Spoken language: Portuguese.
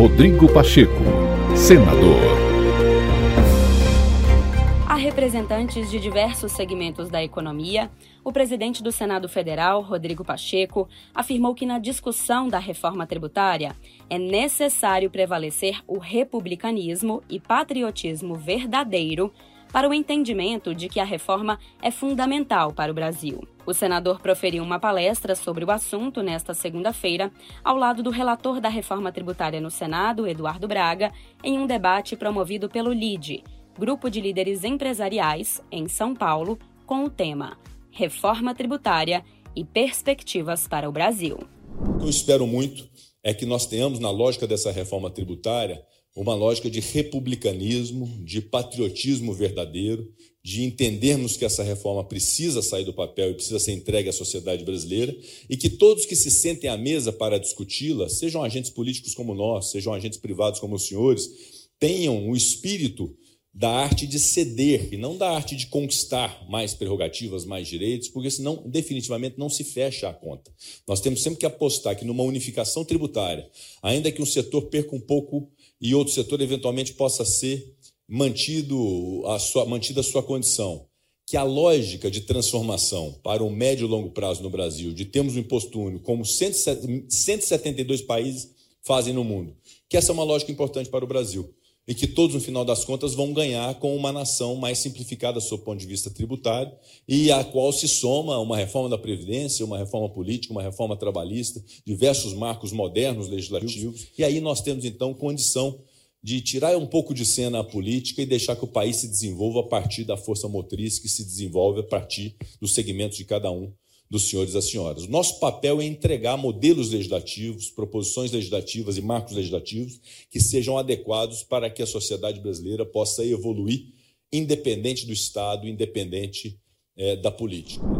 Rodrigo Pacheco, senador. A representantes de diversos segmentos da economia, o presidente do Senado Federal, Rodrigo Pacheco, afirmou que na discussão da reforma tributária é necessário prevalecer o republicanismo e patriotismo verdadeiro para o entendimento de que a reforma é fundamental para o Brasil. O senador proferiu uma palestra sobre o assunto nesta segunda-feira, ao lado do relator da reforma tributária no Senado, Eduardo Braga, em um debate promovido pelo LIDE, Grupo de Líderes Empresariais, em São Paulo, com o tema Reforma Tributária e Perspectivas para o Brasil. O que eu espero muito é que nós tenhamos, na lógica dessa reforma tributária, uma lógica de republicanismo, de patriotismo verdadeiro, de entendermos que essa reforma precisa sair do papel e precisa ser entregue à sociedade brasileira e que todos que se sentem à mesa para discuti-la, sejam agentes políticos como nós, sejam agentes privados como os senhores, tenham o espírito da arte de ceder e não da arte de conquistar mais prerrogativas, mais direitos, porque senão definitivamente não se fecha a conta. Nós temos sempre que apostar que numa unificação tributária, ainda que um setor perca um pouco e outro setor eventualmente possa ser mantido a sua, mantida a sua condição, que a lógica de transformação para um médio e longo prazo no Brasil, de termos um imposto único, como 172 países fazem no mundo, que essa é uma lógica importante para o Brasil e que todos, no final das contas, vão ganhar com uma nação mais simplificada do seu ponto de vista tributário e a qual se soma uma reforma da Previdência, uma reforma política, uma reforma trabalhista, diversos marcos modernos legislativos. E aí nós temos, então, condição de tirar um pouco de cena a política e deixar que o país se desenvolva a partir da força motriz que se desenvolve a partir dos segmentos de cada um dos senhores e das senhoras. Nosso papel é entregar modelos legislativos, proposições legislativas e marcos legislativos que sejam adequados para que a sociedade brasileira possa evoluir independente do Estado, independente é, da política.